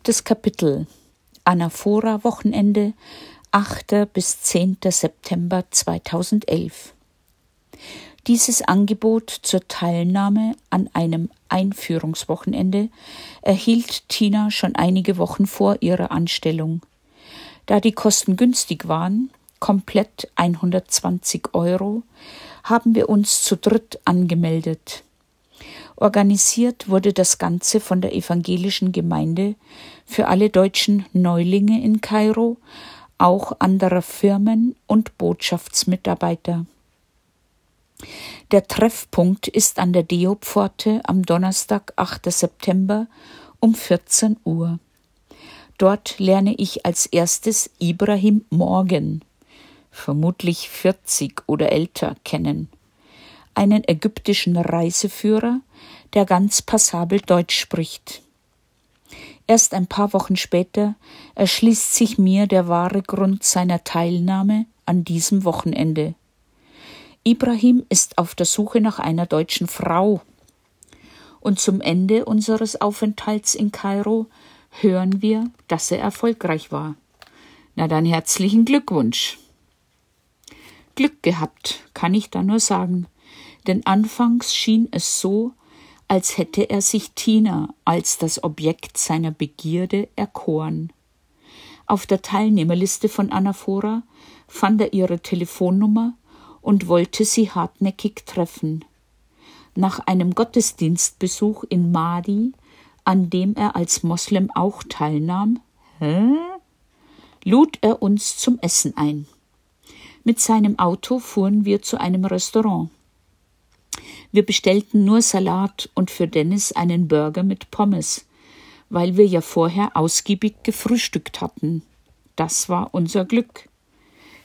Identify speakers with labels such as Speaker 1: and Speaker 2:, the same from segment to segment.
Speaker 1: Siebtes Kapitel Anaphora Wochenende 8. bis 10. September 2011 Dieses Angebot zur Teilnahme an einem Einführungswochenende erhielt Tina schon einige Wochen vor ihrer Anstellung. Da die Kosten günstig waren, komplett 120 Euro, haben wir uns zu dritt angemeldet. Organisiert wurde das Ganze von der evangelischen Gemeinde für alle deutschen Neulinge in Kairo, auch anderer Firmen und Botschaftsmitarbeiter. Der Treffpunkt ist an der Deopforte am Donnerstag, 8. September um 14 Uhr. Dort lerne ich als erstes Ibrahim Morgan, vermutlich 40 oder älter, kennen einen ägyptischen Reiseführer, der ganz passabel Deutsch spricht. Erst ein paar Wochen später erschließt sich mir der wahre Grund seiner Teilnahme an diesem Wochenende. Ibrahim ist auf der Suche nach einer deutschen Frau. Und zum Ende unseres Aufenthalts in Kairo hören wir, dass er erfolgreich war. Na dann herzlichen Glückwunsch. Glück gehabt, kann ich da nur sagen denn anfangs schien es so, als hätte er sich Tina als das Objekt seiner Begierde erkoren. Auf der Teilnehmerliste von Anaphora fand er ihre Telefonnummer und wollte sie hartnäckig treffen. Nach einem Gottesdienstbesuch in Mahdi, an dem er als Moslem auch teilnahm, hä? lud er uns zum Essen ein. Mit seinem Auto fuhren wir zu einem Restaurant. Wir bestellten nur Salat und für Dennis einen Burger mit Pommes, weil wir ja vorher ausgiebig gefrühstückt hatten. Das war unser Glück.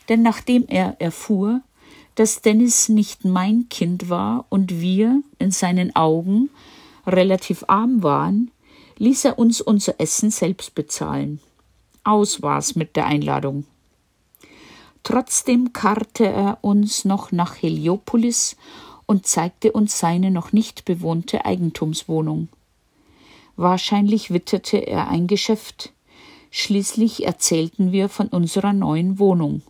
Speaker 1: Denn nachdem er erfuhr, dass Dennis nicht mein Kind war und wir in seinen Augen relativ arm waren, ließ er uns unser Essen selbst bezahlen. Aus war's mit der Einladung. Trotzdem karrte er uns noch nach Heliopolis und zeigte uns seine noch nicht bewohnte Eigentumswohnung. Wahrscheinlich witterte er ein Geschäft. Schließlich erzählten wir von unserer neuen Wohnung.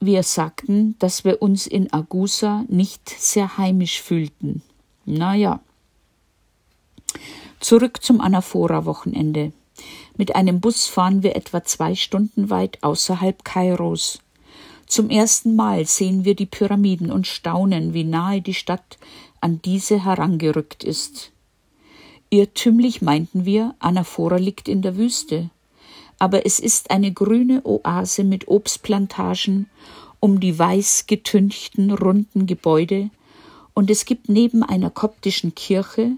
Speaker 1: Wir sagten, dass wir uns in Agusa nicht sehr heimisch fühlten. Na ja. Zurück zum Anaphora-Wochenende. Mit einem Bus fahren wir etwa zwei Stunden weit außerhalb Kairos. Zum ersten Mal sehen wir die Pyramiden und staunen, wie nahe die Stadt an diese herangerückt ist. Irrtümlich meinten wir, Anaphora liegt in der Wüste, aber es ist eine grüne Oase mit Obstplantagen um die weiß getünchten runden Gebäude, und es gibt neben einer koptischen Kirche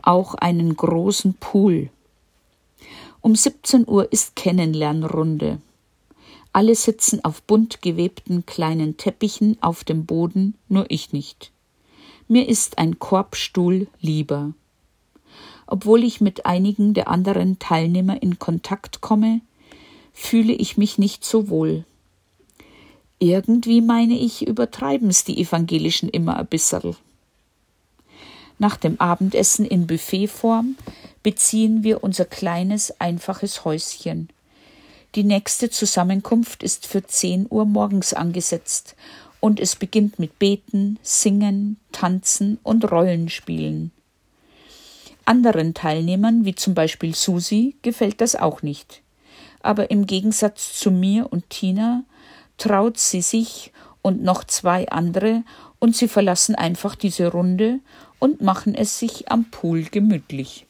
Speaker 1: auch einen großen Pool. Um 17 Uhr ist Kennenlernrunde. Alle sitzen auf bunt gewebten kleinen Teppichen auf dem Boden, nur ich nicht. Mir ist ein Korbstuhl lieber. Obwohl ich mit einigen der anderen Teilnehmer in Kontakt komme, fühle ich mich nicht so wohl. Irgendwie meine ich, übertreiben's die Evangelischen immer ein bisserl. Nach dem Abendessen in Buffetform beziehen wir unser kleines, einfaches Häuschen. Die nächste Zusammenkunft ist für 10 Uhr morgens angesetzt und es beginnt mit Beten, Singen, Tanzen und Rollenspielen. Anderen Teilnehmern, wie zum Beispiel Susi, gefällt das auch nicht. Aber im Gegensatz zu mir und Tina traut sie sich und noch zwei andere und sie verlassen einfach diese Runde und machen es sich am Pool gemütlich.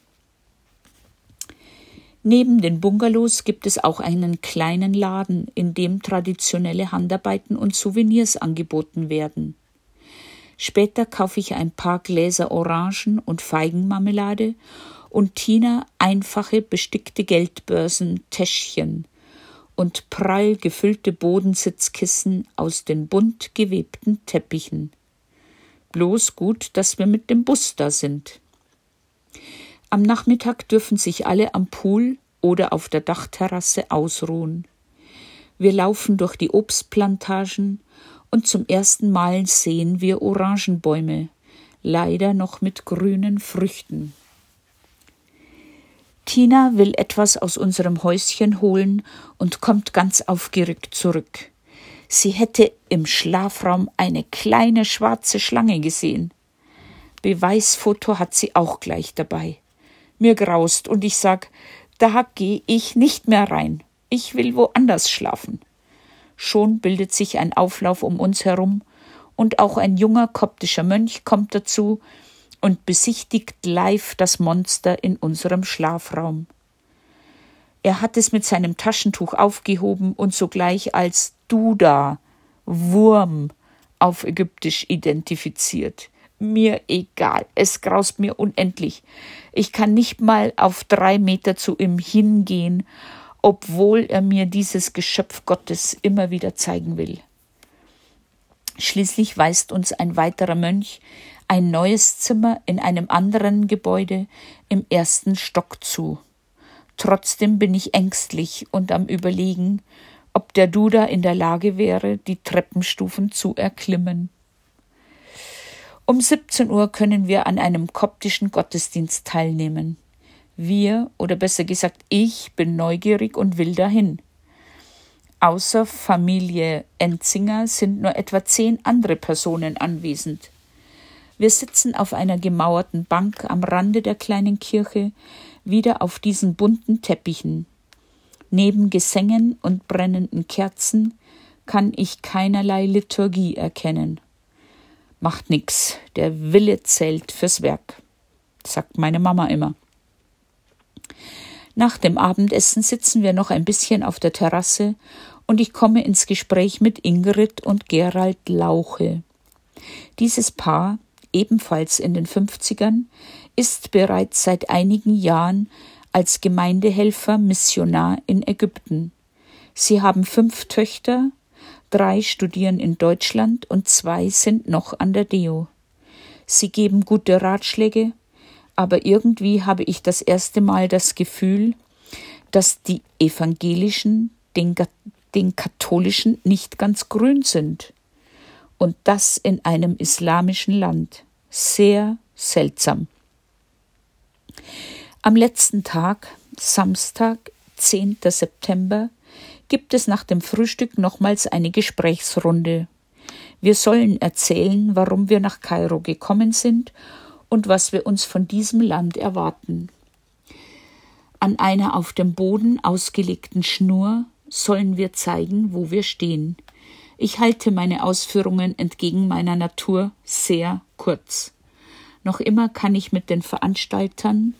Speaker 1: Neben den Bungalows gibt es auch einen kleinen Laden, in dem traditionelle Handarbeiten und Souvenirs angeboten werden. Später kaufe ich ein paar Gläser Orangen und Feigenmarmelade und Tina einfache bestickte Geldbörsen, Täschchen und prall gefüllte Bodensitzkissen aus den bunt gewebten Teppichen. Bloß gut, dass wir mit dem Bus da sind. Am Nachmittag dürfen sich alle am Pool oder auf der Dachterrasse ausruhen. Wir laufen durch die Obstplantagen und zum ersten Mal sehen wir Orangenbäume, leider noch mit grünen Früchten. Tina will etwas aus unserem Häuschen holen und kommt ganz aufgerückt zurück. Sie hätte im Schlafraum eine kleine schwarze Schlange gesehen. Beweisfoto hat sie auch gleich dabei. Mir graust und ich sag, da geh ich nicht mehr rein. Ich will woanders schlafen. Schon bildet sich ein Auflauf um uns herum, und auch ein junger koptischer Mönch kommt dazu und besichtigt live das Monster in unserem Schlafraum. Er hat es mit seinem Taschentuch aufgehoben und sogleich als Duda, Wurm, auf Ägyptisch identifiziert. Mir egal, es graust mir unendlich. Ich kann nicht mal auf drei Meter zu ihm hingehen obwohl er mir dieses Geschöpf Gottes immer wieder zeigen will. Schließlich weist uns ein weiterer Mönch ein neues Zimmer in einem anderen Gebäude im ersten Stock zu. Trotzdem bin ich ängstlich und am Überlegen, ob der Duda in der Lage wäre, die Treppenstufen zu erklimmen. Um 17 Uhr können wir an einem koptischen Gottesdienst teilnehmen. Wir, oder besser gesagt, ich bin neugierig und will dahin. Außer Familie Enzinger sind nur etwa zehn andere Personen anwesend. Wir sitzen auf einer gemauerten Bank am Rande der kleinen Kirche, wieder auf diesen bunten Teppichen. Neben Gesängen und brennenden Kerzen kann ich keinerlei Liturgie erkennen. Macht nix, der Wille zählt fürs Werk, sagt meine Mama immer. Nach dem Abendessen sitzen wir noch ein bisschen auf der Terrasse und ich komme ins Gespräch mit Ingrid und Gerald Lauche. Dieses Paar, ebenfalls in den 50ern, ist bereits seit einigen Jahren als Gemeindehelfer Missionar in Ägypten. Sie haben fünf Töchter, drei studieren in Deutschland und zwei sind noch an der Deo. Sie geben gute Ratschläge, aber irgendwie habe ich das erste Mal das Gefühl, dass die Evangelischen den, den Katholischen nicht ganz grün sind. Und das in einem islamischen Land. Sehr seltsam. Am letzten Tag, Samstag, 10. September, gibt es nach dem Frühstück nochmals eine Gesprächsrunde. Wir sollen erzählen, warum wir nach Kairo gekommen sind und was wir uns von diesem Land erwarten. An einer auf dem Boden ausgelegten Schnur sollen wir zeigen, wo wir stehen. Ich halte meine Ausführungen entgegen meiner Natur sehr kurz. Noch immer kann ich mit den Veranstaltern,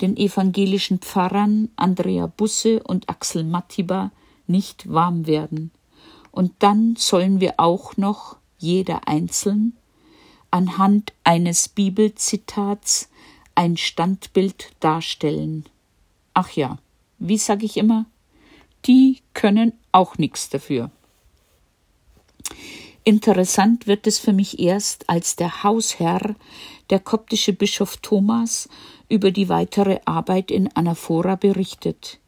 Speaker 1: den evangelischen Pfarrern Andrea Busse und Axel Mattiba, nicht warm werden. Und dann sollen wir auch noch, jeder einzeln, anhand eines Bibelzitats ein Standbild darstellen. Ach ja, wie sag ich immer, die können auch nichts dafür. Interessant wird es für mich erst, als der Hausherr, der koptische Bischof Thomas, über die weitere Arbeit in Anaphora berichtet.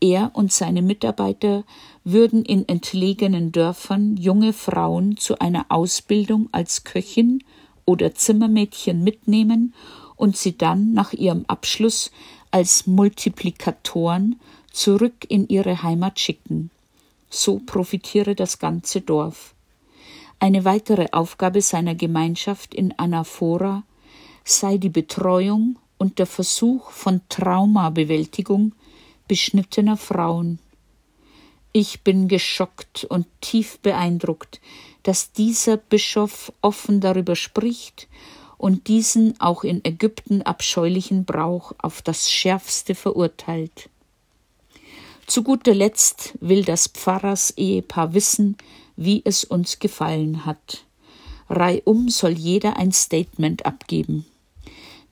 Speaker 1: Er und seine Mitarbeiter würden in entlegenen Dörfern junge Frauen zu einer Ausbildung als Köchin oder Zimmermädchen mitnehmen und sie dann nach ihrem Abschluss als Multiplikatoren zurück in ihre Heimat schicken. So profitiere das ganze Dorf. Eine weitere Aufgabe seiner Gemeinschaft in Anaphora sei die Betreuung und der Versuch von Traumabewältigung beschnittener Frauen. Ich bin geschockt und tief beeindruckt, dass dieser Bischof offen darüber spricht und diesen auch in Ägypten abscheulichen Brauch auf das schärfste verurteilt. Zu guter Letzt will das Pfarrers-Ehepaar wissen, wie es uns gefallen hat. Reihum soll jeder ein Statement abgeben.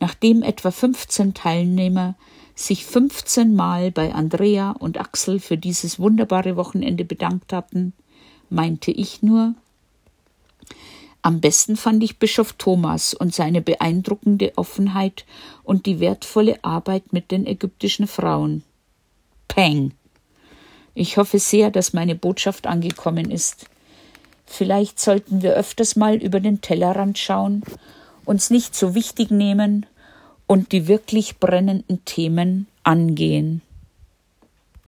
Speaker 1: Nachdem etwa 15 Teilnehmer sich 15 Mal bei Andrea und Axel für dieses wunderbare Wochenende bedankt hatten, meinte ich nur, am besten fand ich Bischof Thomas und seine beeindruckende Offenheit und die wertvolle Arbeit mit den ägyptischen Frauen. Peng. Ich hoffe sehr, dass meine Botschaft angekommen ist. Vielleicht sollten wir öfters mal über den Tellerrand schauen, uns nicht so wichtig nehmen und die wirklich brennenden Themen angehen.